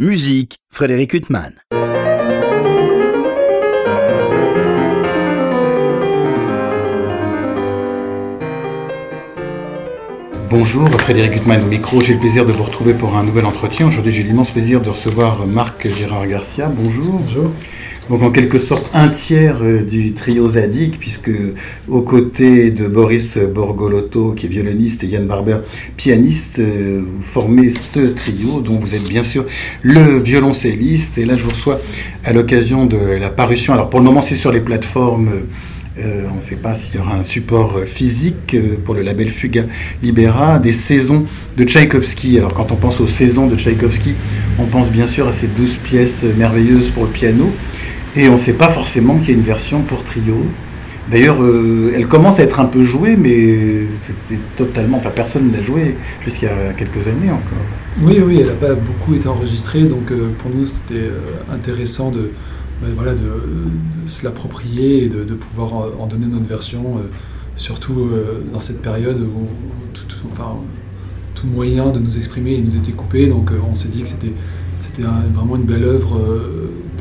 Musique, Frédéric Huttman. Bonjour, Frédéric Huttman au micro. J'ai le plaisir de vous retrouver pour un nouvel entretien. Aujourd'hui, j'ai l'immense plaisir de recevoir Marc Gérard Garcia. Bonjour. Bonjour. Donc, en quelque sorte, un tiers euh, du trio Zadig, puisque aux côtés de Boris Borgolotto, qui est violoniste, et Yann Barber, pianiste, euh, vous formez ce trio, dont vous êtes bien sûr le violoncelliste. Et là, je vous reçois à l'occasion de la parution. Alors, pour le moment, c'est sur les plateformes. Euh, on ne sait pas s'il y aura un support physique pour le label Fuga Libera, des saisons de Tchaïkovski. Alors quand on pense aux saisons de Tchaïkovski, on pense bien sûr à ces douze pièces merveilleuses pour le piano, et on ne sait pas forcément qu'il y a une version pour trio. D'ailleurs, euh, elle commence à être un peu jouée, mais c'était totalement. Enfin, personne ne l'a jouée a quelques années encore. Oui, oui, elle n'a pas beaucoup été enregistrée, donc euh, pour nous c'était euh, intéressant de, voilà, de, se l'approprier et de, pouvoir en, donner notre version, surtout dans cette période où tout, moyen de nous exprimer nous était coupé, donc on s'est dit que c'était vraiment une belle œuvre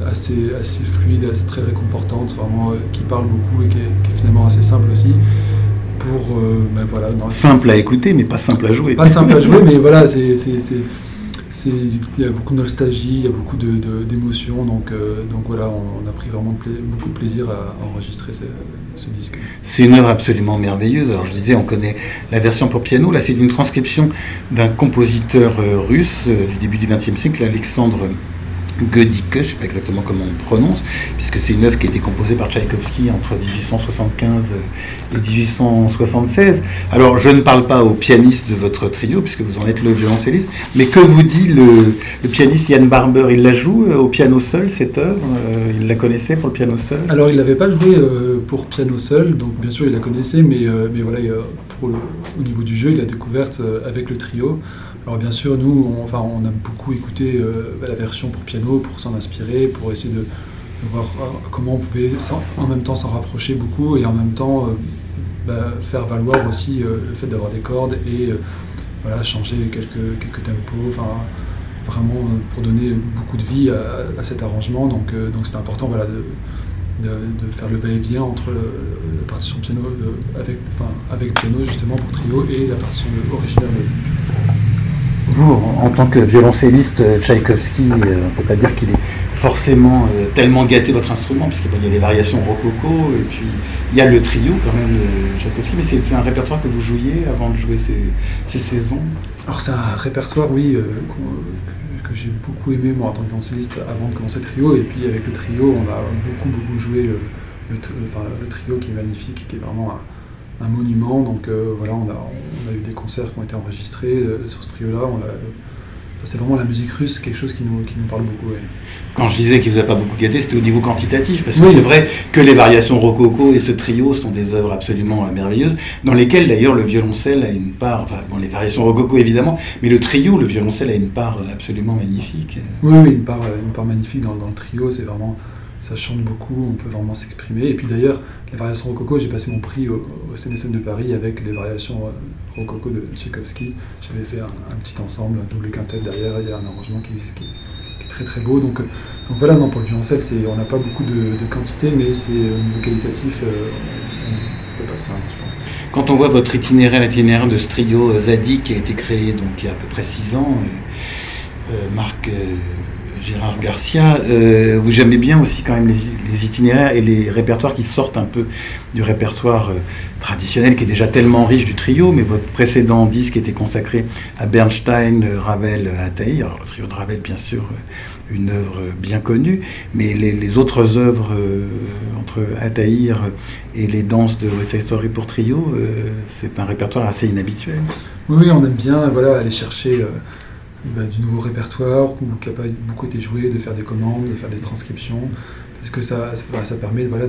assez, assez fluide, assez très réconfortante, vraiment euh, qui parle beaucoup et qui est, qui est finalement assez simple aussi. Pour euh, ben, voilà, dans- Simple à écouter, mais pas simple à jouer. pas simple à jouer, mais voilà, c'est, il y a beaucoup de nostalgie, il y a beaucoup d'émotions, donc, euh, donc voilà, on, on a pris vraiment pla- beaucoup de plaisir à, à enregistrer ce, ce disque. C'est une œuvre absolument merveilleuse. Alors je disais, on connaît la version pour piano. Là, c'est une transcription d'un compositeur euh, russe euh, du début du XXe siècle, Alexandre Godike, je ne sais pas exactement comment on prononce, puisque c'est une œuvre qui a été composée par Tchaïkovski entre 1875 et 1876. Alors, je ne parle pas au pianiste de votre trio, puisque vous en êtes le violoncelliste, mais que vous dit le, pianiste Yann Barber? Il la joue euh, au piano seul, cette œuvre Euh, Il la connaissait pour le piano seul? Alors, il n'avait pas joué euh, pour piano seul, donc bien sûr, il la connaissait, mais, mais voilà, il, pour au niveau du jeu, il l'a découverte avec le trio. Alors, bien sûr, nous, on, enfin, on a beaucoup écouté euh, la version pour piano pour s'en inspirer, pour essayer de, voir euh, comment on pouvait en même temps s'en rapprocher beaucoup et en même temps euh, bah, faire valoir aussi le fait d'avoir des cordes et voilà, changer quelques, quelques tempos, enfin, vraiment pour donner beaucoup de vie à, cet arrangement. Donc, donc c'était important voilà, de, de, de faire le va-et-vient entre la partition piano avec, enfin, avec piano justement pour trio et la partition originale. En tant que violoncelliste, euh, Tchaïkovski, euh, on ne peut pas dire qu'il est forcément euh, tellement gâté votre instrument, puisqu'il y a des variations rococo, et puis il y a le trio quand même de Tchaïkovski, mais c'est un répertoire que vous jouiez avant de jouer ces, saisons? Alors c'est un répertoire, oui, que, j'ai beaucoup aimé moi en tant que violoncelliste avant de commencer le trio, et puis avec le trio, on a beaucoup beaucoup joué le, le, trio qui est magnifique, qui est vraiment un monument. Donc euh, voilà, on a, on a eu des concerts qui ont été enregistrés euh, sur ce trio-là. Enfin, c'est vraiment la musique russe, quelque chose qui nous, qui nous parle beaucoup. ouais. Quand je disais qu'il vous a pas beaucoup gâté, c'était au niveau quantitatif, parce que Oui. c'est vrai que les variations rococo et ce trio sont des œuvres absolument euh, merveilleuses, dans lesquelles d'ailleurs le violoncelle a une part, enfin bon, les variations rococo évidemment, mais le trio, le violoncelle a une part euh, absolument magnifique. Oui, oui, une part, euh, une part magnifique dans, dans le trio, c'est vraiment, ça chante beaucoup, on peut vraiment s'exprimer. Et puis d'ailleurs, les variations rococo, j'ai passé mon prix au, au de Paris avec les variations euh, rococo de Tchaïkovski. J'avais fait un, petit ensemble, un double quintet derrière, il y a un arrangement qui qui, est- très très beau. Donc, euh, voilà, non, pour le violoncelle, on n'a pas beaucoup de, quantité, mais c'est au niveau qualitatif, euh, on ne peut pas se plaindre, je pense. Quand on voit votre itinéraire, l'itinéraire de ce trio euh, Zadig qui a été créé donc il y a à peu près six ans, euh, euh, Marc euh, Gérard Garcia, euh, vous aimez bien aussi quand même les, itinéraires et les répertoires qui sortent un peu du répertoire euh, traditionnel qui est déjà tellement riche du trio, mais votre précédent disque était consacré à Bernstein, euh, Ravel, Ataï. Alors le trio de Ravel, bien sûr, une œuvre bien connue, mais les, autres œuvres entre Ataïr et les danses de West Side Story pour trio, c'est un répertoire assez inhabituel. Oui, on aime bien voilà, aller chercher bah, du nouveau répertoire ou qui n'a pas beaucoup été joué, de faire des commandes, de faire des transcriptions, parce que ça, ça, ça permet voilà,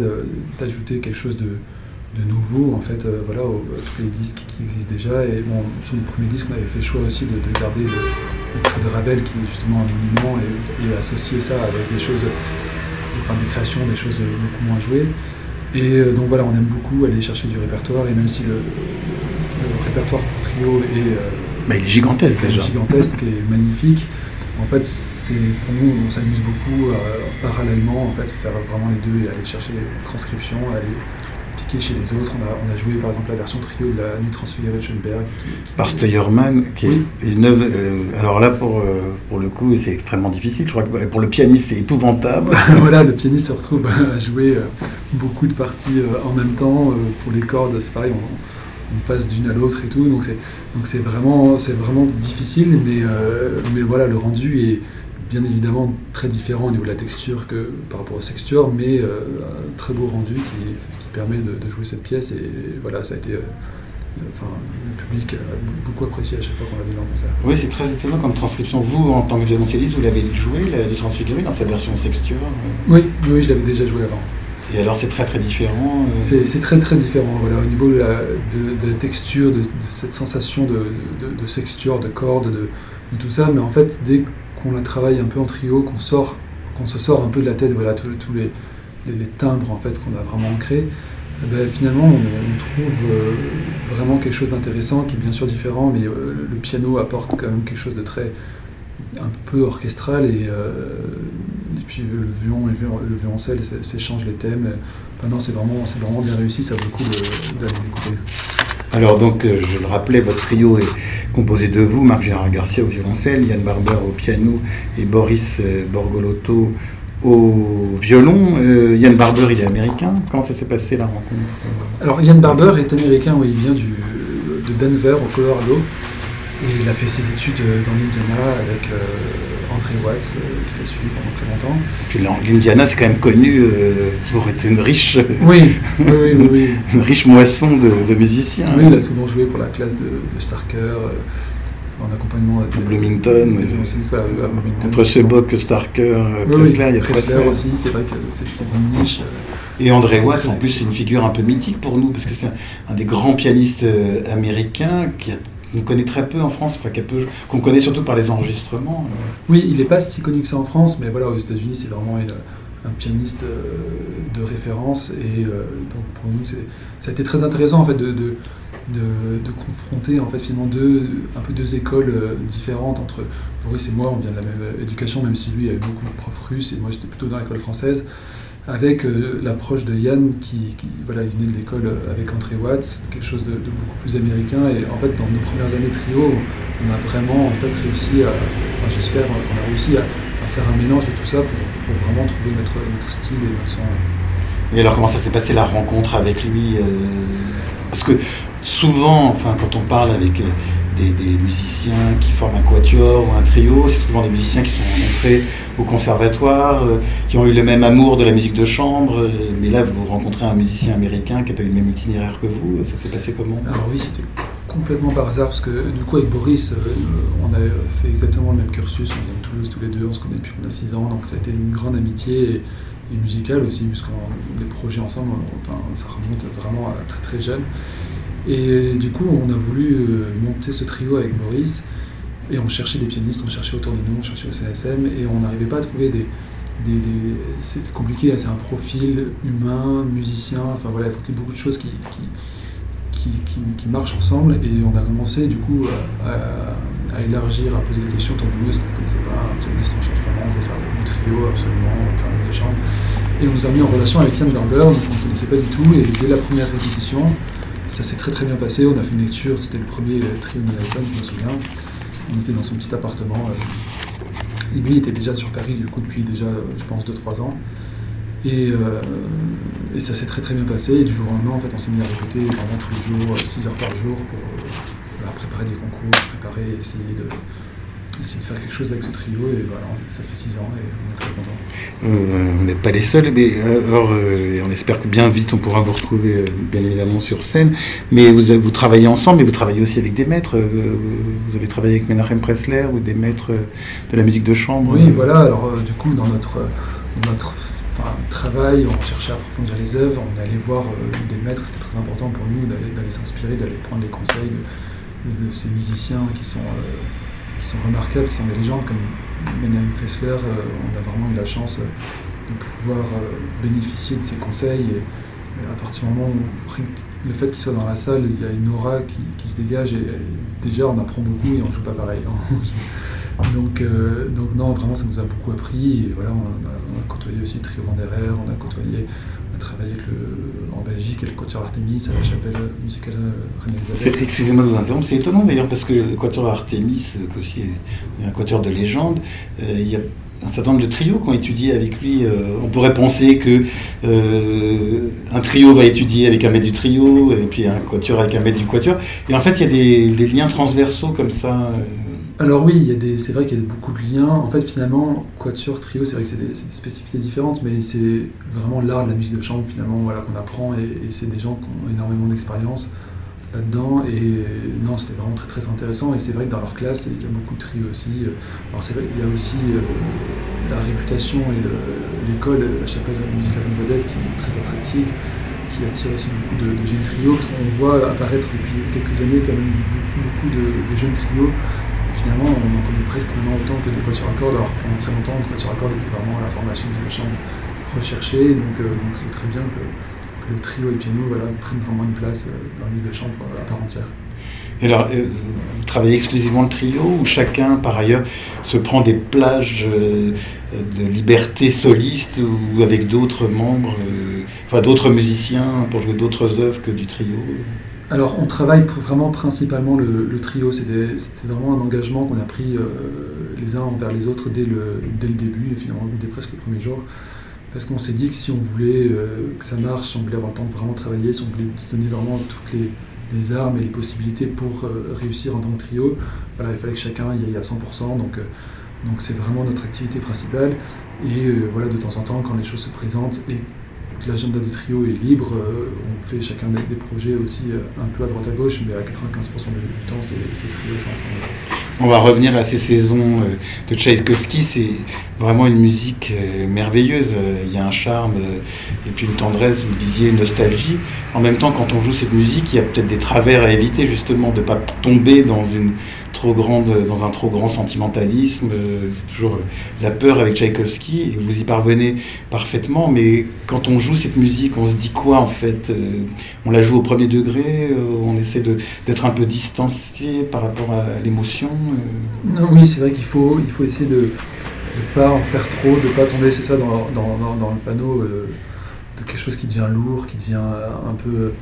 d'ajouter quelque chose de, nouveau en fait, euh, voilà, aux- tous les disques qui existent déjà. Et bon, sur le premier disque, on avait fait le choix aussi de, de garder le, trait de Ravel qui est justement un monument et, et associer ça avec des choses, enfin des créations, des choses beaucoup moins jouées. Et euh, donc voilà, on aime beaucoup aller chercher du répertoire, et même si le, le répertoire pour trio est, euh, Bah, il est gigantesque déjà. gigantesque et magnifique, En fait, c'est, pour nous, on s'amuse beaucoup parallèlement, en fait, faire vraiment les deux et aller chercher les transcriptions, aller chez les autres. On a, joué par exemple la version trio de la nuit transfigurée de Schoenberg. Par Steyerman, qui est une œuvre. Euh, alors là, pour, euh, pour le coup, c'est extrêmement difficile. Je crois que pour le pianiste, c'est épouvantable. voilà, le pianiste se retrouve à jouer euh, beaucoup de parties en même temps. pour les cordes, c'est pareil. On, passe d'une à l'autre et tout, donc c'est donc c'est vraiment c'est vraiment difficile, mais mais voilà le rendu est bien évidemment très différent au niveau de la texture que par rapport aux textures, mais euh, un très beau rendu qui, permet de, jouer cette pièce. Et voilà, ça a été. Euh, enfin, le public a beaucoup apprécié à chaque fois qu'on l'a vu dans le concert. Oui, c'est très étonnant comme transcription. Vous, en tant que violoncelliste, vous l'avez joué, du transfiguré, dans sa version texture Oui, oui, je l'avais déjà joué avant. Et alors c'est très très différent euh C'est très très différent, voilà, au niveau de la, texture, de, cette sensation de, sexture, de cordes, de, tout ça, mais en fait dès qu'on la travaille un peu en trio, qu'on sort, qu'on se sort un peu de la tête, voilà, tous les, les, timbres en fait qu'on a vraiment ancrés, eh ben, finalement on, trouve euh, vraiment quelque chose d'intéressant qui est bien sûr différent, mais euh, le piano apporte quand même quelque chose de très un peu orchestral et, euh, puis le violon et le violoncelle s'échangent les thèmes. Maintenant c'est vraiment, vraiment bien réussi, ça vaut le coup d'aller l'écouter. Alors donc, euh, je le rappelais, votre trio est composé de vous, Marc-Gérard Garcia au violoncelle, Yann Barber au piano et Boris euh, Borgolotto au violon. Euh, Yann Barber, il est américain. Comment ça s'est passé la rencontre? Alors Yann Barber est américain, oui, il vient du, de Denver au Colorado. Et il a fait ses études dans l'Indiana avec André Watts, euh, qui l'a suivi pendant très longtemps. Et puis l'Indiana, c'est quand même connu euh, pour être une riche, oui, oui, oui, une riche moisson de, musiciens. Oui, il a souvent joué pour la classe de, Starker. Euh, en accompagnement de Bloomington, entre Sebok, Starker, Pressler, il y a Pressler aussi, c'est vrai que c'est une niche. Et André Watts, en plus, c'est une figure un peu mythique pour nous, parce que c'est un, des grands pianistes américains qui a qu'on connaît très peu en France, enfin, qu'on connaît surtout par les enregistrements. Euh. Oui, il n'est pas si connu que ça en France, mais voilà, aux États-Unis, c'est vraiment un pianiste euh, de référence. Et euh, donc pour nous, ça a été très intéressant en fait de, de, confronter en fait finalement deux, un peu deux écoles différentes entre Boris et moi. On vient de la même éducation, même si lui avait beaucoup de profs russes et moi j'étais plutôt dans l'école française avec euh, l'approche de Yann qui, voilà, il venait de l'école euh, avec André Watts, quelque chose de, beaucoup plus américain. Et en fait, dans nos premières années trio, on a vraiment en fait réussi à, enfin j'espère qu'on a réussi à, faire un mélange de tout ça pour, vraiment trouver notre, notre, style et notre son. Et alors comment ça s'est passé la rencontre avec lui euh, Parce que souvent, enfin quand on parle avec des, musiciens qui forment un quatuor ou un trio, c'est souvent des musiciens qui sont rencontrés au conservatoire, euh, qui ont eu le même amour de la musique de chambre, euh, mais là vous rencontrez un musicien américain qui n'a pas eu le même itinéraire que vous, ça s'est passé comment? Alors oui, c'était complètement par hasard, parce que du coup avec Boris, euh, on a fait exactement le même cursus, on vient de Toulouse tous les deux, on se connaît depuis qu'on a 6 ans, donc ça a été une grande amitié. Et, musicale aussi, puisqu'on a des projets ensemble, ça remonte vraiment à très très jeune. Et du coup, on a voulu euh, monter ce trio avec Boris, et on cherchait des pianistes, on cherchait autour de nous, on cherchait au CSM, et on n'arrivait pas à trouver des... c'est compliqué, c'est un profil humain, musicien, enfin voilà, il faut qu'il y ait beaucoup de choses qui, qui, qui, marchent ensemble, et on a commencé du coup à, élargir, à poser des questions autour de nous, parce qu'on ne connaissait pas un pianiste, on cherche vraiment, on veut faire du trio absolument, faire des chambres. Et on nous a mis en relation avec Yann Garber, on ne connaissait pas du tout, et dès la première répétition, ça s'est très très bien passé. On a fait une lecture, c'était le premier euh, trio Manhattan, je me souviens. On était dans son petit appartement. Euh, et lui était déjà sur Paris, du coup, depuis déjà, euh, je pense, 2-3 ans. Et, ça s'est très très bien passé. Du jour au lendemain, en fait, on s'est mis à répéter vraiment tous les jours, 6 heures par jour, pour préparer des concours, préparer, essayer de, essayer de faire quelque chose avec ce trio et voilà, ça fait six ans et on est très contents. Euh, on n'est pas les seuls, mais euh, alors euh, on espère que bien vite on pourra vous retrouver bien évidemment sur scène. Mais vous, vous travaillez ensemble, mais vous travaillez aussi avec des maîtres. vous avez travaillé avec Menachem Pressler ou des maîtres de la musique de chambre. Oui, voilà. Alors du coup dans notre notre travail, on cherchait à approfondir les œuvres, on allait voir des maîtres, c'était très important pour nous d'aller s'inspirer, d'aller prendre les conseils de, ces musiciens qui sont qui sont remarquables, qui sont des légendes comme Benjamin Pressler. Euh, on a vraiment eu la chance euh, de pouvoir euh, bénéficier de ses conseils. Et, à partir du moment où le fait qu'il soit dans la salle, il y a une aura qui, se dégage et, déjà on apprend beaucoup et on ne joue pas pareil. Donc, donc non, vraiment, ça nous a beaucoup appris. Et voilà, on a, côtoyé aussi trio Vanderer, on a côtoyé, on a travaillé en Belgique avec le Quatuor Artemis à la chapelle musicale René Excusez-moi de vous interrompre, c'est étonnant d'ailleurs parce que le Quatuor Artemis, aussi un quatuor de légende, il y a un certain nombre de trios qui ont étudié avec lui. Euh, on pourrait penser que euh, un trio va étudier avec un maître du trio, et puis un quatuor avec un maître du quatuor. Et en fait, il y a des, liens transversaux comme ça. Euh. Alors oui, c'est vrai qu'il y a beaucoup de liens. En fait, finalement, quatuor, trio, c'est vrai que c'est des, spécificités différentes, mais c'est vraiment l'art de la musique de chambre finalement qu'on apprend, et, c'est des gens qui ont énormément d'expérience là-dedans. Et non, c'était vraiment très très intéressant. Et c'est vrai que dans leur classe, il y a beaucoup de tri aussi. Alors c'est vrai qu'il y a aussi euh, la réputation et l'école, la chapelle musicale Elizabeth, qui est très attractive, qui attire aussi beaucoup de, jeunes trios. On voit apparaître depuis quelques années quand même beaucoup, de, jeunes trios. Finalement, on en connaît presque maintenant autant que des quatuors à cordes. Alors pendant très longtemps, le quatuor à cordes était vraiment la formation de chambre recherchée. Donc euh, c'est très bien que le trio et piano voilà, prennent vraiment une place euh, dans l'île de chambre euh, à part entière. Et alors, euh, vous travaillez exclusivement le trio ou chacun, par ailleurs, se prend des plages de liberté soliste ou avec d'autres membres, enfin d'autres musiciens pour jouer d'autres œuvres que du trio? Alors, on travaille vraiment principalement le, trio. C'était vraiment un engagement qu'on a pris les uns envers les autres dès le, dès le début, finalement dès presque le premier jour. Parce qu'on s'est dit que si on voulait euh, que ça marche, si on voulait vraiment travailler, si on voulait donner vraiment toutes les, armes et les possibilités pour euh, réussir en tant que trio, voilà, il fallait que chacun y aille à 100%. Donc, euh, donc c'est vraiment notre activité principale. Et voilà, de temps en temps, quand les choses se présentent et l'agenda du trio est libre, on fait chacun des, projets aussi un peu à droite à gauche, mais à 95% du temps, c'est trio ensemble. On va revenir à ces saisons euh, de Tchaïkovski. C'est vraiment une musique euh, merveilleuse. Euh, il y a un charme et puis une tendresse, vous le disiez, une nostalgie. En même temps, quand on joue cette musique, il y a peut-être des travers à éviter, justement, de ne pas tomber dans une trop grande, dans un trop grand sentimentalisme, euh, toujours la peur avec Tchaïkovski, et vous y parvenez parfaitement, mais quand on joue cette musique, on se dit quoi en fait euh, On la joue au premier degré, euh, on essaie d'être un peu distancié par rapport à, l'émotion Non, Oui, c'est vrai qu'il faut, il faut essayer de ne pas en faire trop, de ne pas tomber, c'est ça, dans, le panneau, de quelque chose qui devient lourd, qui devient un peu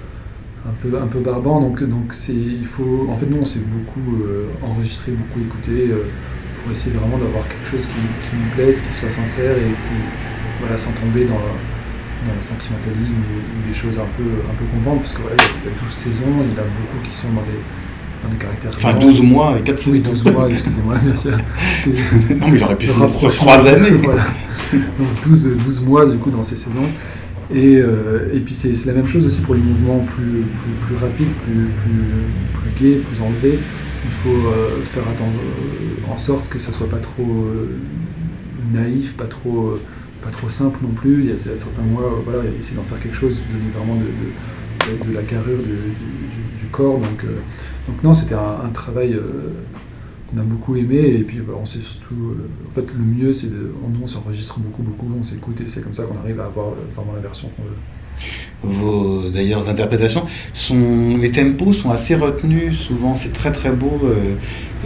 un peu, un peu barbant. Donc, donc c'est, il faut, en fait, nous, on s'est beaucoup euh, enregistré, beaucoup écouté euh, pour essayer vraiment d'avoir quelque chose qui, nous plaise, qui soit sincère et qui, voilà, sans tomber dans, dans le sentimentalisme ou, des choses un peu, un peu parce que voilà, il y, a, 12 saisons, il y en a beaucoup qui sont dans les, dans les caractères. Enfin, 12 mois et 4 saisons. Oui, 12 mois, excusez-moi, bien sûr. non, mais il aurait pu faire 3 années. voilà. Donc 12, 12 mois, du coup, dans ces saisons. Et, euh, et puis c'est la même chose aussi pour les mouvements plus, plus, plus rapides, plus, plus, plus gais, plus enlevés. Il faut euh, faire euh, en sorte que ça soit pas trop naïf, pas trop, pas trop simple non plus. Il y a, certains mois, voilà, essayer d'en faire quelque chose, donner vraiment de, de, de la carrure du, corps. Donc, donc non, c'était un, travail qu'on a beaucoup aimé. Et puis bah, on sait surtout, euh, en fait, le mieux, c'est de, nous on s'enregistre beaucoup, beaucoup, on s'écoute et c'est comme ça qu'on arrive à avoir euh, vraiment la version qu'on veut. Vos d'ailleurs interprétations sont les tempos sont assez retenus souvent c'est très très beau euh,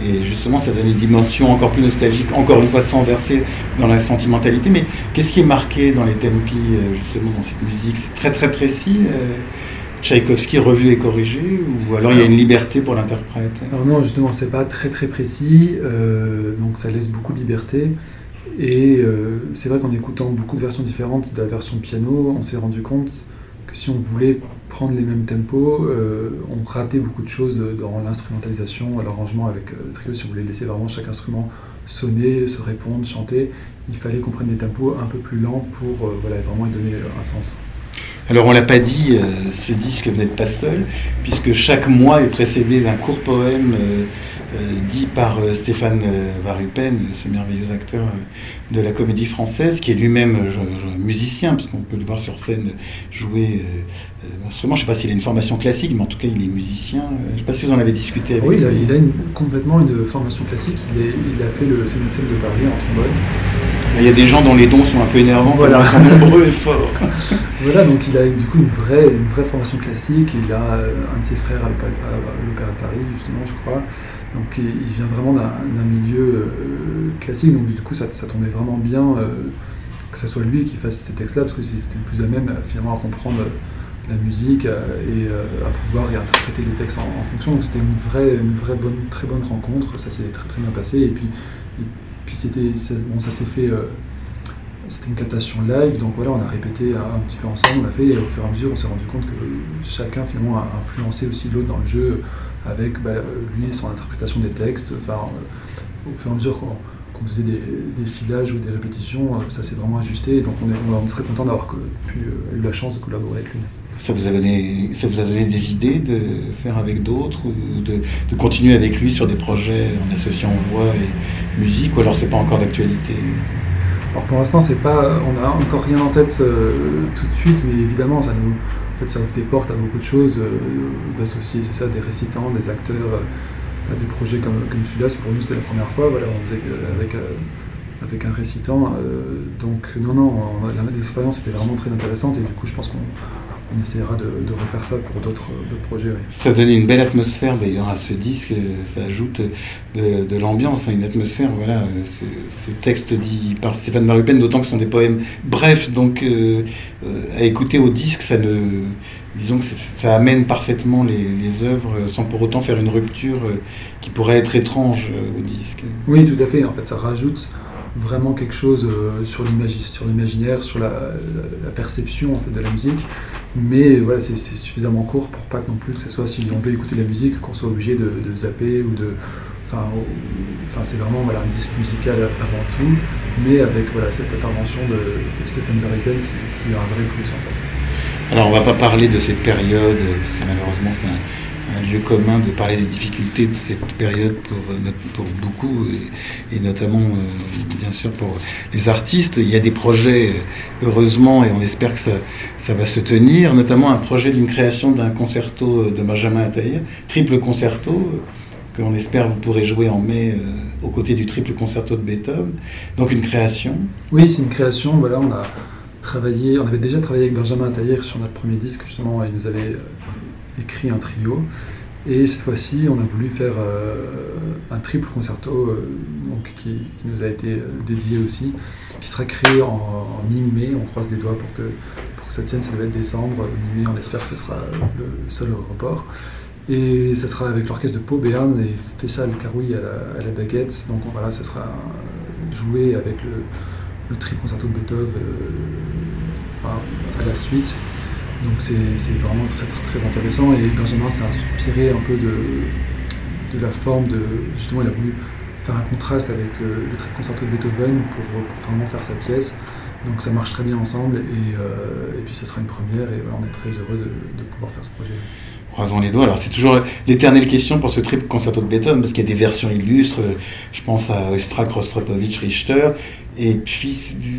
et justement ça donne une dimension encore plus nostalgique encore une fois sans verser dans la sentimentalité mais qu'est-ce qui est marqué dans les tempi justement dans cette musique? C'est très très précis Tchaïkovski revu et corrigé ou alors il y a une liberté pour l'interprète? Non, justement, c'est pas très très précis, euh, donc ça laisse beaucoup de liberté. Et euh, c'est vrai qu'en écoutant beaucoup de versions différentes de la version piano, on s'est rendu compte que si on voulait prendre les mêmes tempos, euh, on ratait beaucoup de choses dans l'instrumentalisation, l'arrangement avec le trio. Si on voulait laisser vraiment chaque instrument sonner, se répondre, chanter, il fallait qu'on prenne des tempos un peu plus lents pour voilà, vraiment y donner un sens. Alors on l'a pas dit, euh, ce disque venait pas seul, puisque chaque mois est précédé d'un court poème euh, euh, dit par Stéphane Varupen, ce merveilleux acteur de la comédie française, qui est lui-même musicien, puisqu'on peut le voir sur scène jouer d'instruments. Je ne sais pas s'il a une formation classique, mais en tout cas il est musicien. Je ne sais pas si vous en avez discuté avec lui. Oui, il a, complètement une formation classique. Il, a fait le CNSL de Paris en trombone. Il y a des gens dont les dons sont un peu énervants, voilà. ils sont nombreux et forts. Voilà, donc il a du coup une vraie, une vraie formation classique. Il a un de ses frères à l'Opéra de Paris, justement, je crois. Donc il vient vraiment d'un milieu classique, donc du coup ça, ça tombait vraiment bien que ce soit lui qui fasse ces textes-là, parce que c'était le plus à même finalement à comprendre la musique et à pouvoir réinterpréter les textes en, fonction. Donc c'était une vraie, une vraie bonne, très bonne rencontre. Ça s'est très très bien passé. Et puis, puis c'était, bon, ça s'est fait. c'était une captation live, donc voilà, on a répété un, petit peu ensemble, on a fait, et au fur et à mesure, on s'est rendu compte que chacun finalement a influencé aussi l'autre dans le jeu avec bah, lui, son interprétation des textes. Enfin, au fur et à mesure qu'on faisait des, filages ou des répétitions, ça s'est vraiment ajusté. Donc on est, très content d'avoir eu la chance de collaborer avec lui. Ça vous, a donné, ça vous a des idées de faire avec d'autres ou de, continuer avec lui sur des projets en associant voix et musique ou alors c'est pas encore d'actualité? Alors pour l'instant c'est pas, on n'a encore rien en tête euh, tout de suite, mais évidemment ça nous, en fait, ça ouvre des portes à beaucoup de choses, euh, d'associer c'est ça des récitants, des acteurs euh, à des projets comme, comme celui-là. Pour nous c'était la première fois, voilà, on faisait avec avec un récitant. donc non, non, l'expérience était vraiment très intéressante et du coup je pense qu'on on essaiera de, refaire ça pour d'autres projets. Ça donne une belle atmosphère d'ailleurs à ce disque, ça ajoute de, l'ambiance, une atmosphère, voilà, ce, texte dit par Stéphane Marupen, d'autant que ce sont des poèmes brefs, donc euh, euh, à écouter au disque, ça ne, disons que ça amène parfaitement les, œuvres sans pour autant faire une rupture euh, qui pourrait être étrange au disque. Oui, tout à fait, en fait ça rajoute vraiment quelque chose sur l'imaginaire, sur la, perception de la musique. Mais voilà, c'est suffisamment court pour pas non plus que ce soit, si on veut écouter la musique, qu'on soit obligé de, zapper ou de. Enfin, c'est vraiment voilà, un disque musical avant tout, mais avec voilà, cette intervention de, de Stephen qui, qui, a un vrai plus en fait. Alors on va pas parler de cette période, parce que malheureusement c'est un un lieu commun de parler des difficultés de cette période pour, pour beaucoup, et, notamment, euh, bien sûr, pour les artistes. Il y a des projets, heureusement, et on espère que ça, va se tenir, notamment un projet d'une création d'un concerto de Benjamin Attahir, triple concerto, que l'on espère vous pourrez jouer en mai euh, aux côtés du triple concerto de Beethoven. Donc une création. Oui, c'est une création. Voilà, on a travaillé, on avait déjà travaillé avec Benjamin Attahir sur notre premier disque, justement, il nous avait euh, écrit un trio. Et cette fois-ci, on a voulu faire euh, un triple concerto euh, donc, qui, nous a été euh, dédié aussi, qui sera créé en, mi-mai. On croise les doigts pour que, pour que ça tienne, ça devait être décembre. Mi-mai, on espère que ce sera le seul report. Et ça sera avec l'orchestre de Pau Berne et Fessal Carouille à la, baguette. Donc voilà, ça sera joué avec le triple concerto de Beethoven à la suite. Donc c'est vraiment très, très, intéressant et Benjamin s'est inspiré un peu de, de la forme de. Justement, il a voulu faire un contraste avec le, le concerto de Beethoven pour, vraiment faire sa pièce. Donc ça marche très bien ensemble et, euh, et puis ça sera une première et on est très heureux de, pouvoir faire ce projet. Croisons les doigts. Alors c'est toujours l'éternelle question pour ce triple concerto de Beethoven parce qu'il y a des versions illustres. Je pense à Ostrak, Rostropovich, Richter et puis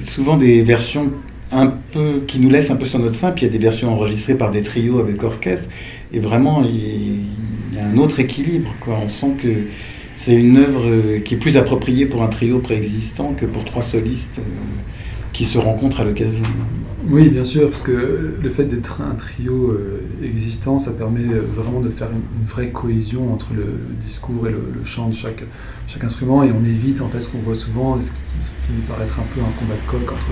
souvent des versions un peu, qui nous laisse un peu sur notre fin. Puis il y a des versions enregistrées par des trios avec orchestre. Et vraiment, il y a un autre équilibre. Quoi. On sent que c'est une œuvre euh, qui est plus appropriée pour un trio préexistant que pour trois solistes euh, qui se rencontrent à l'occasion. Oui, bien sûr, parce que le fait d'être un trio euh, existant, ça permet vraiment de faire une, vraie cohésion entre le, discours et le, chant de chaque, chaque instrument, et on évite en fait ce qu'on voit souvent, ce qui finit par être un peu un combat de coq entre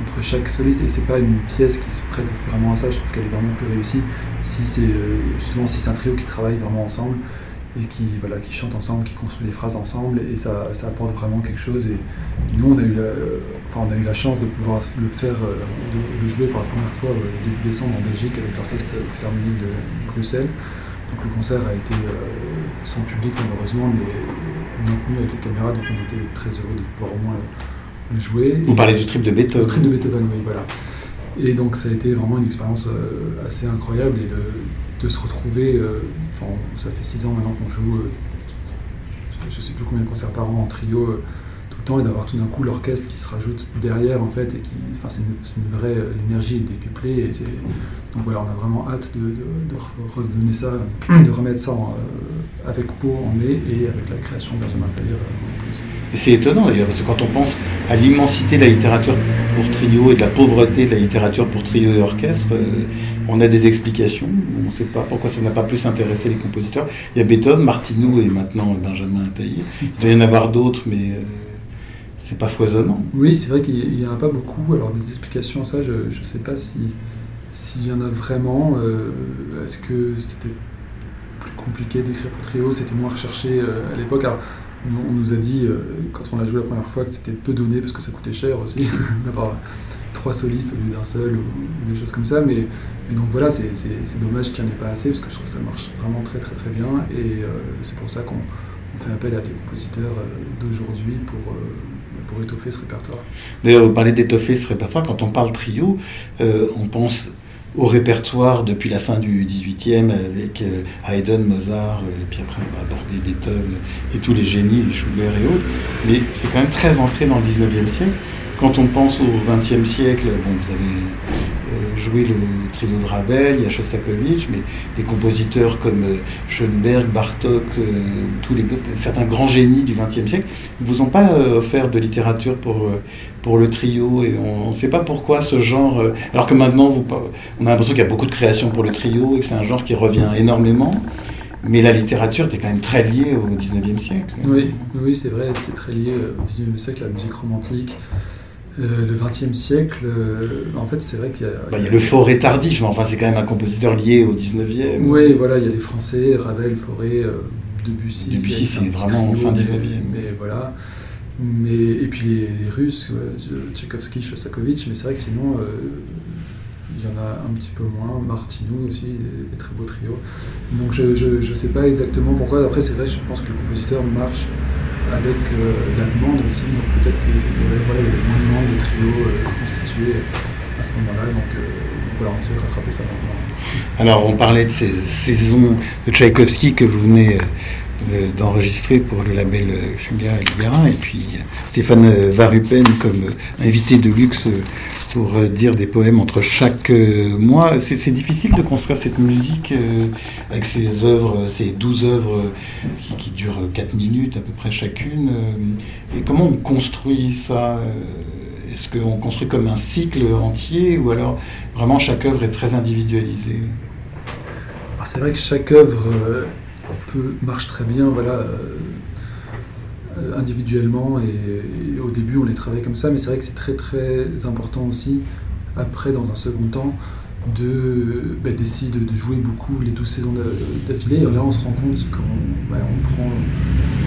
entre chaque soliste et c'est pas une pièce qui se prête vraiment à ça je trouve qu'elle est vraiment plus réussie si c'est euh, justement si c'est un trio qui travaille vraiment ensemble et qui voilà qui chante ensemble qui construit des phrases ensemble et ça, apporte vraiment quelque chose et nous on a eu la, enfin, on a eu la chance de pouvoir le faire euh, de, jouer pour la première fois euh, début décembre en Belgique avec l'orchestre philharmonique de Bruxelles. Donc le concert a été sans public malheureusement mais maintenu avec les caméras donc on était très heureux de pouvoir au moins jouer. Vous parlez du trip de Beethoven. Le trip de Beethoven, oui, voilà. Et donc ça a été vraiment une expérience euh, assez incroyable et de, de se retrouver, euh, enfin, ça fait six ans maintenant qu'on joue, euh, je ne sais plus combien de concerts par an en trio tout le temps et d'avoir tout d'un coup l'orchestre qui se rajoute derrière en fait et qui, enfin c'est une, vraie, l'énergie est décuplée et c'est, donc voilà, on a vraiment hâte de, de, redonner ça, de remettre ça avec Pau en mai et avec la création de Benjamin Tailleur en plus. Et c'est étonnant d'ailleurs, parce que quand on pense à l'immensité de la littérature pour trio et de la pauvreté de la littérature pour trio et orchestre, euh, on a des explications. On ne sait pas pourquoi ça n'a pas plus intéressé les compositeurs. Il y a Beethoven, Martinou et maintenant Benjamin Taillé. Il doit y en avoir d'autres, mais euh, c'est pas foisonnant. Oui, c'est vrai qu'il n'y en a pas beaucoup. Alors des explications à ça, je ne sais pas si s'il y en a vraiment. Euh, est-ce que c'était plus compliqué d'écrire pour trio C'était moins recherché à l'époque on nous a dit, euh, quand on l'a joué la première fois, que c'était peu donné parce que ça coûtait cher aussi, d'avoir trois solistes au lieu d'un seul ou, des choses comme ça. Mais, donc voilà, c'est dommage qu'il n'y en ait pas assez parce que je trouve que ça marche vraiment très très très bien. Et euh, c'est pour ça qu'on fait appel à des compositeurs euh, d'aujourd'hui pour, pour étoffer ce répertoire. D'ailleurs, vous parlez d'étoffer ce répertoire. Quand on parle trio, on pense au répertoire depuis la fin du 18e avec euh, Haydn, Mozart, et puis après on va aborder Beethoven et tous les génies, Schubert et autres. Mais c'est quand même très ancré dans le 19e siècle. Quand on pense au 20e siècle, vous avez jouer le trio de Ravel, il y a Shostakovich, mais des compositeurs comme euh, Schoenberg, Bartok, euh, tous les, certains grands génies du XXe siècle, ne vous ont pas euh, offert de littérature pour, pour le trio et on ne sait pas pourquoi ce genre. alors que maintenant, on a l'impression qu'il y a beaucoup de créations pour le trio et que c'est un genre qui revient énormément. Mais la littérature était quand même très liée au XIXe siècle. Oui, oui c'est vrai, c'est très lié au XIXe siècle, la musique romantique, euh, le XXe siècle, euh, en fait, c'est vrai qu'il y a. Bah, il y a le Forêt tardif, mais enfin, c'est quand même un compositeur lié au XIXe. Oui, voilà, il y a les Français, Ravel, Forêt, euh, Debussy. Debussy, c'est vraiment fin XIXe. Mais, voilà. Mais, et puis les, Russes, Tchaïkovski, Shostakovich, mais c'est vrai que sinon, il y en a un petit peu moins. Martinou aussi, des, très beaux trios. Donc je ne sais pas exactement pourquoi. Après, c'est vrai, je pense que le compositeur marche avec euh, la demande aussi. Donc peut-être qu'il y avait voilà, moins de membres de trio euh, constitués à ce moment-là. Donc, euh, donc, voilà, on essaie de rattraper ça maintenant. Alors on parlait de ces saisons de Tchaïkovski que vous venez d'enregistrer pour le label Schubert et Libera, et puis Stéphane Varupen comme invité de luxe pour euh, dire des poèmes entre chaque euh, mois. C'est difficile de construire cette musique euh, avec ces œuvres, ces douze œuvres qui, durent 4 minutes à peu près chacune. Et comment on construit ça Est-ce qu'on construit comme un cycle entier ou alors vraiment chaque œuvre est très individualisée? C'est vrai que chaque œuvre marche très bien. Voilà individuellement et, au début on les travaille comme ça, mais c'est vrai que c'est très très important aussi après dans un second temps de bah, d'essayer de, jouer beaucoup les 12 saisons d'affilée. Et là on se rend compte qu'on bah, on prend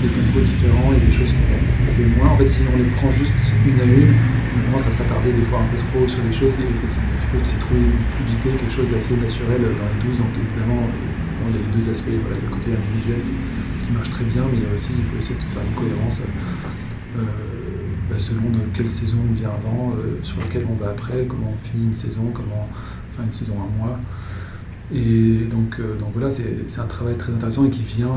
des tempos différents et des choses qu'on fait moins. En fait si on les prend juste une à une, on tendance à s'attarder des fois un peu trop sur les choses et il faut aussi trouver une fluidité, quelque chose d'assez naturel dans les 12. Donc évidemment il y a les deux aspects, voilà, le côté individuel qui marche très bien, mais aussi il faut essayer de faire une cohérence euh, bah, selon quelle saison on vient avant, euh, sur laquelle on va après, comment on finit une saison, comment enfin une saison un mois. Et donc, euh, donc voilà, c'est un travail très intéressant et qui vient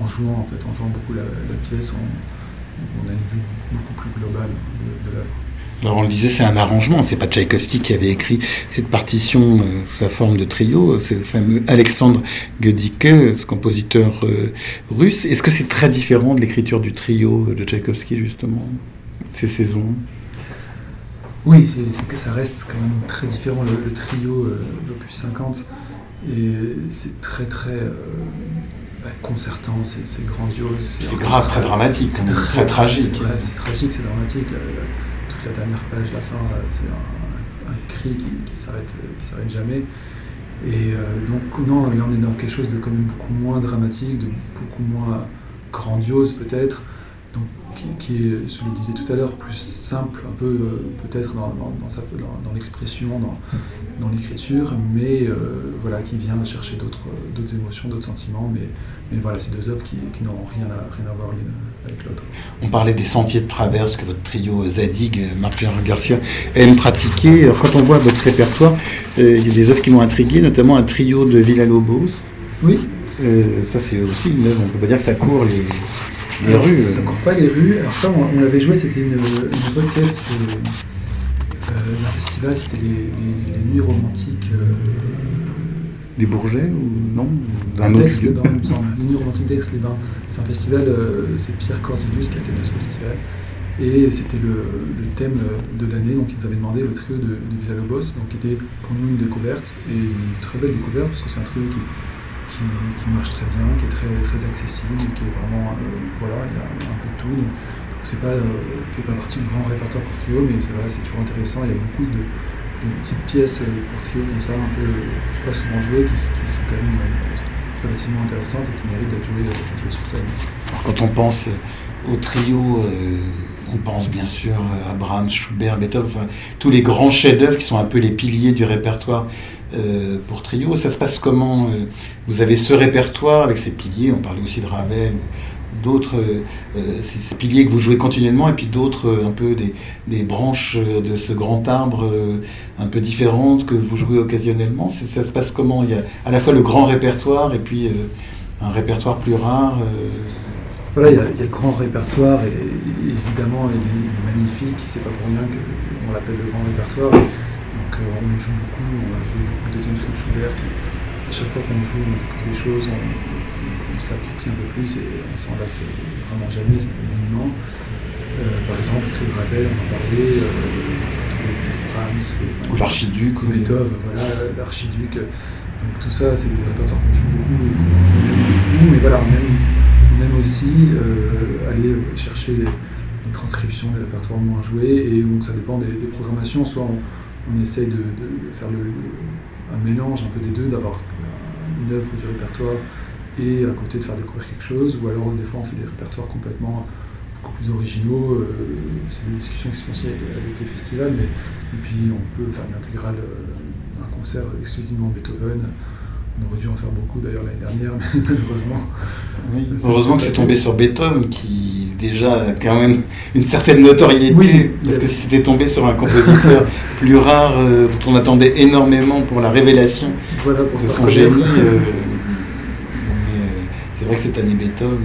en jouant en fait, en jouant beaucoup la, pièce, on, a une vue beaucoup plus globale de, de l'œuvre. Alors on le disait, c'est un arrangement, c'est pas Tchaïkovski qui avait écrit cette partition sous euh, la forme de trio, c'est le fameux Alexandre Gedicke, ce compositeur euh, russe. Est-ce que c'est très différent de l'écriture du trio de Tchaïkovski justement, ces saisons? Oui, c'est que ça reste quand même très différent. Le, trio, euh, l'opus 50, et c'est très très bah, concertant, c'est grandiose. C'est grave, très dramatique, très, tragique. C'est tragique, c'est dramatique la dernière page, la fin, euh, c'est un, cri qui, qui s'arrête jamais. Et euh, donc, non, là, on est dans quelque chose de quand même beaucoup moins dramatique, de beaucoup moins grandiose peut-être, donc qui, est, je le disais tout à l'heure, plus simple, un peu euh, peut-être dans, dans, dans l'expression, dans, l'écriture, mais voilà, qui vient chercher d'autres émotions, d'autres sentiments, mais, mais voilà, c'est deux œuvres qui, qui n'ont rien à, rien à voir l'une avec l'autre. On parlait des sentiers de traverse que votre trio Zadig, Marc-Pierre Garcia, aime pratiquer. Alors, quand on voit votre répertoire, euh, il y a des œuvres qui m'ont intrigué, notamment un trio de Villa-Lobos. Oui. Euh, ça, c'est aussi une œuvre, on ne peut pas dire que ça court les, les rues. Ça ne court pas les rues. Alors, ça, on, l'avait joué, c'était une, une requête euh, d'un festival, c'était les, les, nuits romantiques du Bourget ou non D'un autre lieu il me semble. Romantique d'Aix, les Bains. C'est un festival, c'est Pierre Corsilius qui a été de ce festival. Et c'était le, thème de l'année, donc ils nous avaient demandé le trio de, de Villalobos, donc qui était pour nous une découverte, et une très belle découverte, parce que c'est un trio qui, qui, marche très bien, qui est très, très accessible, qui est vraiment, euh, voilà, il y a un peu de tout. Donc, c'est pas, euh, fait pas partie du grand répertoire pour trio, mais c'est c'est toujours intéressant, il y a beaucoup de, petites pièces euh, pour trio comme ça, un peu pas souvent jouées, qui, sont quand même relativement intéressantes et qui méritent d'être jouées, sur scène. Alors, quand on pense au trio, on pense bien sûr à Brahms, Schubert, Beethoven, tous les grands chefs-d'œuvre qui sont un peu les piliers du répertoire euh, pour trio. Ça se passe comment euh, Vous avez ce répertoire avec ces piliers, on parlait aussi de Ravel, d'autres, euh, ces, piliers que vous jouez continuellement, et puis d'autres, un peu des, branches de ce grand arbre un peu différentes que vous jouez occasionnellement. Ça se passe comment? Il y a à la fois le grand répertoire et puis un répertoire plus rare voilà, il y, a, le grand répertoire et, évidemment il est, magnifique, c'est pas pour rien qu'on l'appelle le grand répertoire. Donc euh, on joue beaucoup, on a joué beaucoup de deuxième trio de Schubert. à chaque fois qu'on joue, on découvre des choses, se l'approprie un peu plus et on s'en lasse vraiment jamais, c'est un monument. Euh, par exemple, le trio de Ravel, on en parlait, euh, Brahms, ou l'archiduc, ou Beethoven, voilà, l'archiduc. Donc tout ça, c'est des répertoires qu'on joue beaucoup et qu'on aime beaucoup, mais voilà, on aime on aime aussi euh, aller chercher les, transcriptions des répertoires moins joués, et donc ça dépend des, programmations. Soit on, essaye de, faire un mélange un peu des deux, d'avoir une œuvre du répertoire et à côté de faire découvrir quelque chose, ou alors des fois on fait des répertoires complètement beaucoup plus originaux. Euh, c'est des discussions qui se font aussi avec, les festivals, mais et puis on peut faire une intégrale, euh, un concert exclusivement Beethoven. On aurait dû en faire beaucoup d'ailleurs l'année dernière, mais malheureusement. heureusement que c'est tombé sur Beethoven, qui déjà a quand même une certaine notoriété, parce que si c'était tombé sur un compositeur plus rare, euh, dont on attendait énormément pour la révélation de son génie. Euh, euh, c'est vrai que cette année Beethoven.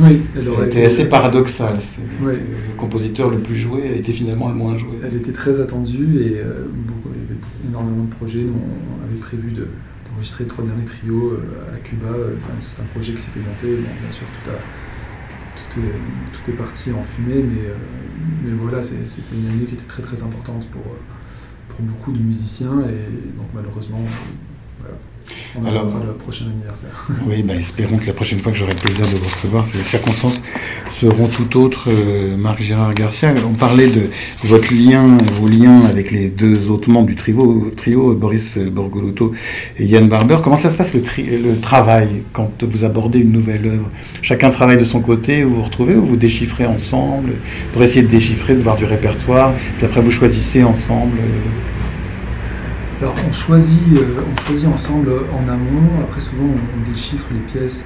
Oui, ça a été assez paradoxal. Le compositeur le plus joué a été finalement le moins joué. Elle était très attendue et beaucoup, il y avait énormément de projets. Nous, on avait prévu de, enregistré trois derniers trios euh, à Cuba. Euh, c'est un projet qui s'était monté. bien sûr, tout, tout, est, tout, est, parti en fumée, mais, euh, mais voilà, c'était une année qui était très très importante pour, pour beaucoup de musiciens. Et donc malheureusement, voilà, on attendra le prochain anniversaire. Oui, bah, espérons que la prochaine fois que j'aurai le plaisir de vous recevoir, les circonstances seront tout autres. Euh, Marc-Gérard Garcia, on parlait de votre lien, vos liens avec les deux autres membres du trio, trio Boris Borgolotto et Yann Barber. Comment ça se passe le, le travail quand vous abordez une nouvelle œuvre? Chacun travaille de son côté, vous vous retrouvez ou vous déchiffrez ensemble pour essayer de déchiffrer, de voir du répertoire, puis après vous choisissez ensemble alors on choisit, euh, on choisit ensemble en amont, après souvent on, déchiffre les pièces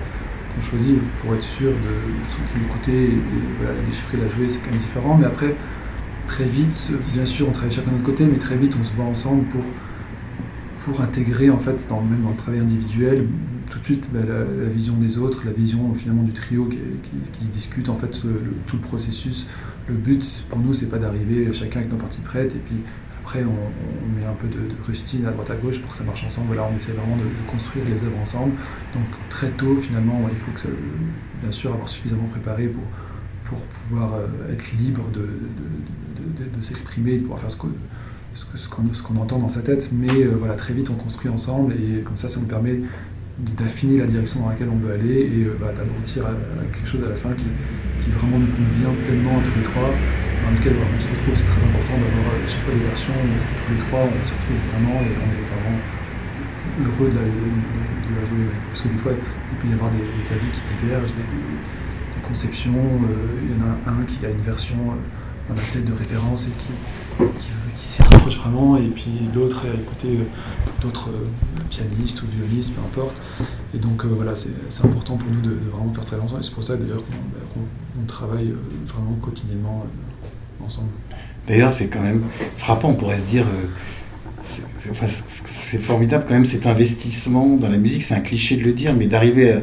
qu'on choisit pour être sûr de ce qu'on écouter et, la déchiffrer, la jouer, c'est quand même différent. Mais après, très vite, bien sûr on travaille chacun de notre côté, mais très vite on se voit ensemble pour, pour intégrer en fait, dans, même dans le travail individuel, tout de suite bah, la, vision des autres, la vision finalement du trio qui, se discute en fait tout le processus. Le but pour nous c'est pas d'arriver chacun avec nos parties prêtes et puis on, met un peu de, rustine à droite à gauche pour que ça marche ensemble. Voilà, on essaie vraiment de, construire les œuvres ensemble. Donc très tôt, finalement, il faut bien sûr avoir suffisamment préparé pour, pouvoir euh, être libre de, de s'exprimer, de pouvoir faire ce qu'on ce qu'on entend dans sa tête. Mais euh, voilà, très vite, on construit ensemble et comme ça, ça nous permet d'affiner la direction dans laquelle on veut aller et euh, bah, d'aboutir à, quelque chose à la fin qui, qui vraiment nous convient pleinement à tous les trois dans lequel on se retrouve, c'est très important d'avoir à chaque fois des versions où tous les trois on se retrouve vraiment et on est vraiment heureux de la, jouer. Parce que des fois, il peut y avoir des, avis qui divergent, des, conceptions. Euh, il y en a un qui a une version euh, dans la tête de référence et qui, s'y rapproche vraiment, et puis l'autre a écouté euh, d'autres pianistes ou violonistes, peu importe. Et donc voilà, c'est important pour nous de, vraiment faire très longtemps, et c'est pour ça d'ailleurs qu'on bah, travaille vraiment quotidiennement ensemble. D'ailleurs, c'est quand même frappant, on pourrait se dire, euh, c'est formidable quand même cet investissement dans la musique, c'est un cliché de le dire, mais d'arriver à,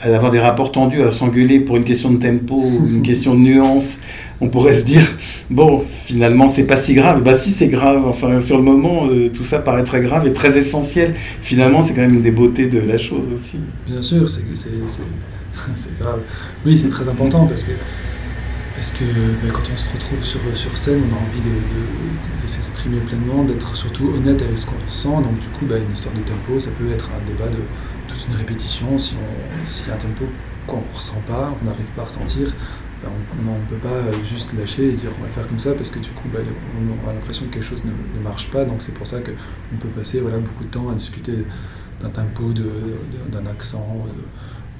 à, avoir des rapports tendus, à s'engueuler pour une question de tempo, une question de nuance, on pourrait se dire, bon, finalement, c'est pas si grave. Bah si, c'est grave. Enfin, sur le moment, euh, tout ça paraît très grave et très essentiel. Finalement, c'est quand même une des beautés de la chose aussi. Bien sûr, c'est grave. Oui, c'est très important parce que parce que ben, quand on se retrouve sur, scène, on a envie de, s'exprimer pleinement, d'être surtout honnête avec ce qu'on ressent. Donc du coup, ben, une histoire de tempo, ça peut être un débat de toute une répétition. Si y a un tempo qu'on ne ressent pas, on n'arrive pas à ressentir, ben, on ne peut pas juste lâcher et dire on va le faire comme ça parce que du coup on a l'impression que quelque chose ne, marche pas. Donc c'est pour ça qu'on peut passer voilà, beaucoup de temps à discuter d'un tempo, d'un accent,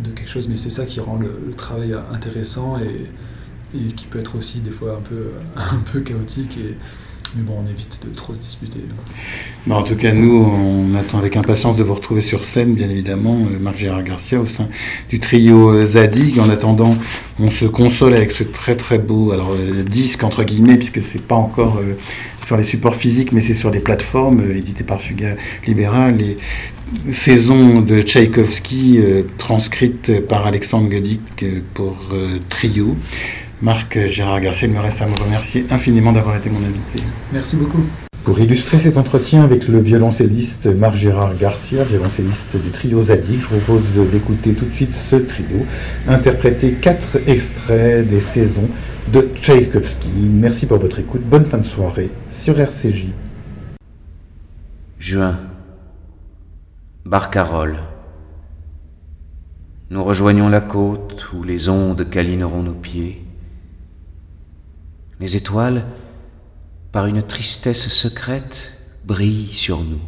de, quelque chose. Mais c'est ça qui rend le travail intéressant et, et qui peut être aussi des fois un peu, un peu chaotique. Et, mais bon, on évite de trop se disputer. Bah, en tout cas, nous, on attend avec impatience de vous retrouver sur scène, bien évidemment, euh, Marc-Gérard Garcia, au sein du trio euh, Zadig. En attendant, on se console avec ce très très beau alors, euh, disque, entre guillemets, puisque c'est pas encore sur les supports physiques, mais c'est sur des plateformes éditées par Fuga Libéral. Les saisons de Tchaïkovski, transcrites par Alexandre Godic pour Trio. Marc Gérard Garcia, il me reste à vous remercier infiniment d'avoir été mon invité. Merci beaucoup. Pour illustrer cet entretien avec le violoncelliste Marc Gérard Garcia, violoncelliste du trio Zadig, je vous propose d'écouter tout de suite ce trio, interpréter quatre extraits des saisons de Tchaïkovski. Merci pour votre écoute, bonne fin de soirée sur RCJ. Juin. Barcarolle. Nous rejoignons la côte où les ondes câlineront nos pieds. Les étoiles, par une tristesse secrète, brillent sur nous.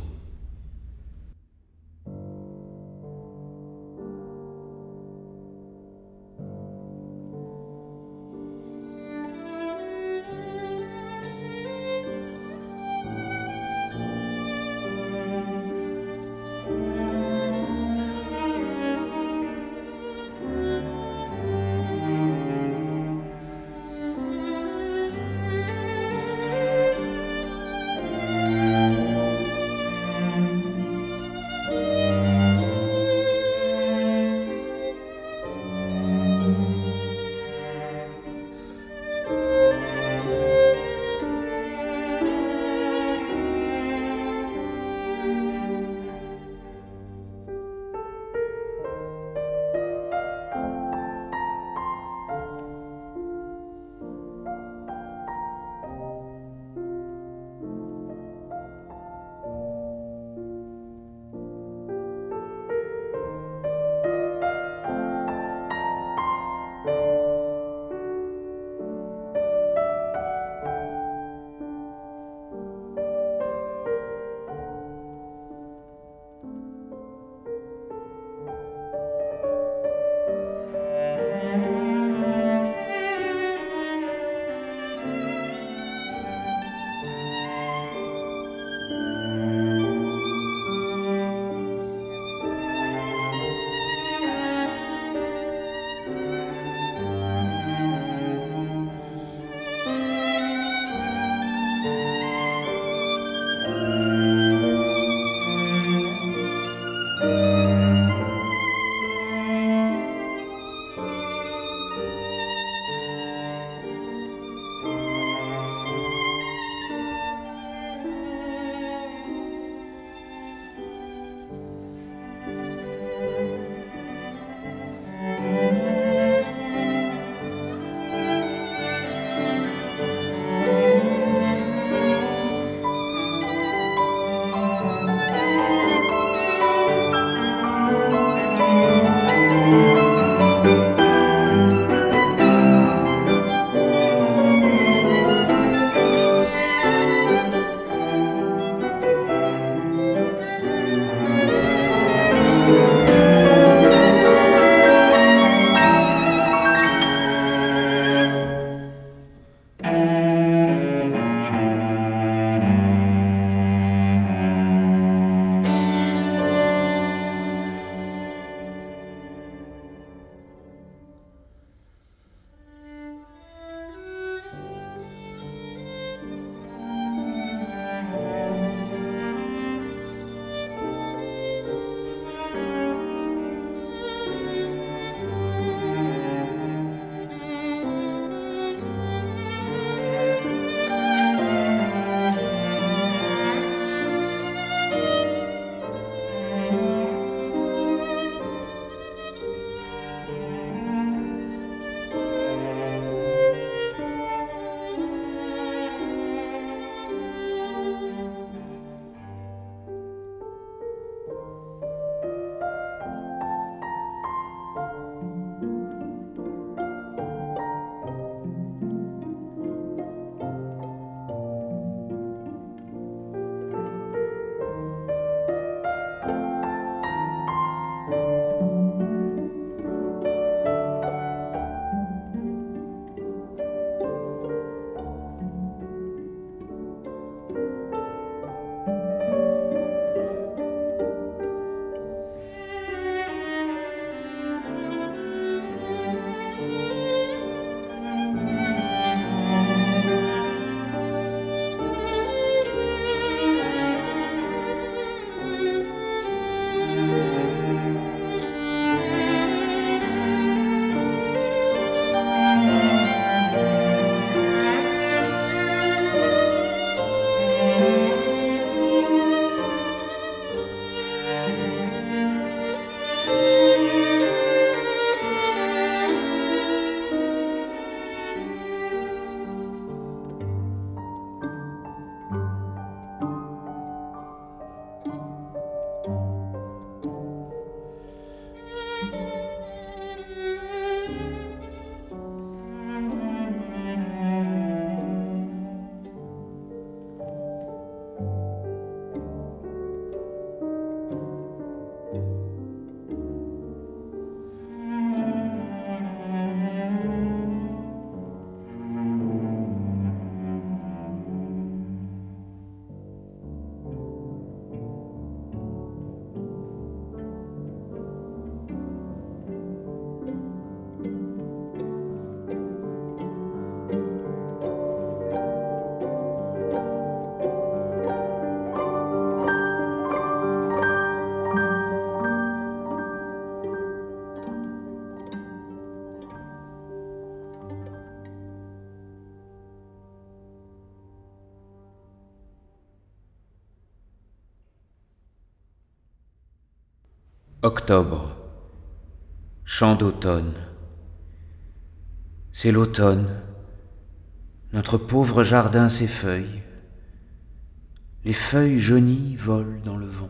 Octobre. Chant d'automne. C'est l'automne. Notre pauvre jardin s'effeuille. Les feuilles jaunies volent dans le vent.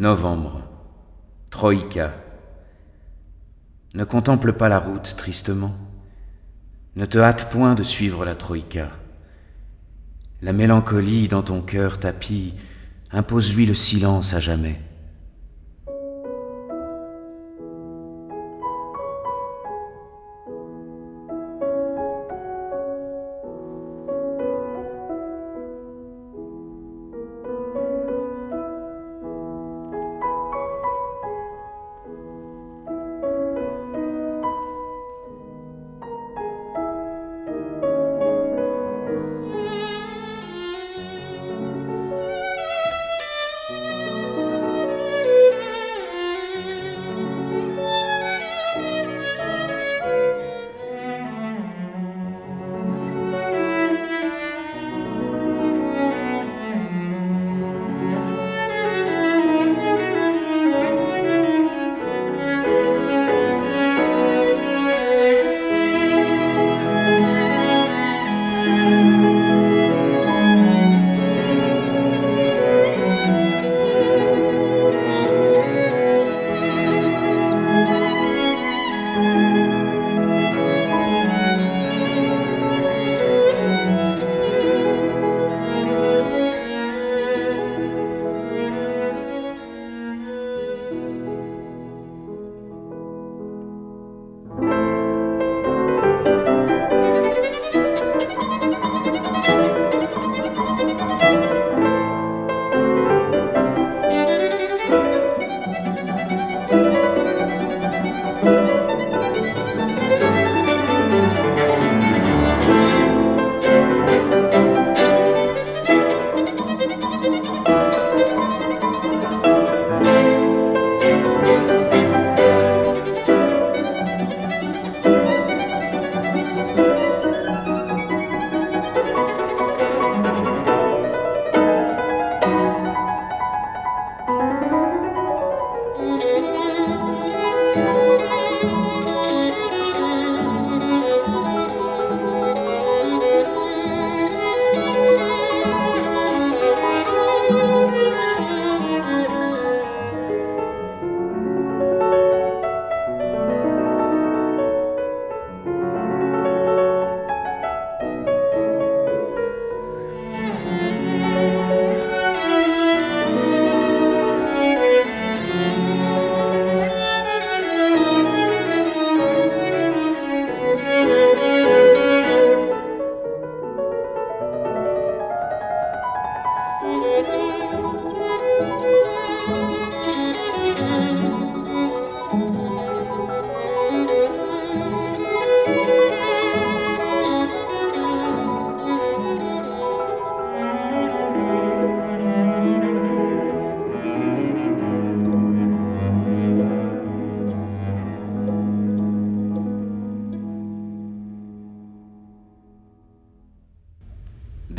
Novembre. Troïka. Ne contemple pas la route tristement. Ne te hâte point de suivre la Troïka. La mélancolie dans ton cœur tapis impose-lui le silence à jamais.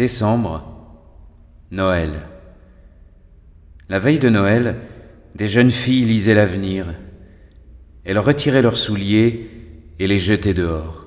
Décembre, Noël. La veille de Noël, des jeunes filles lisaient l'avenir. Elles retiraient leurs souliers et les jetaient dehors.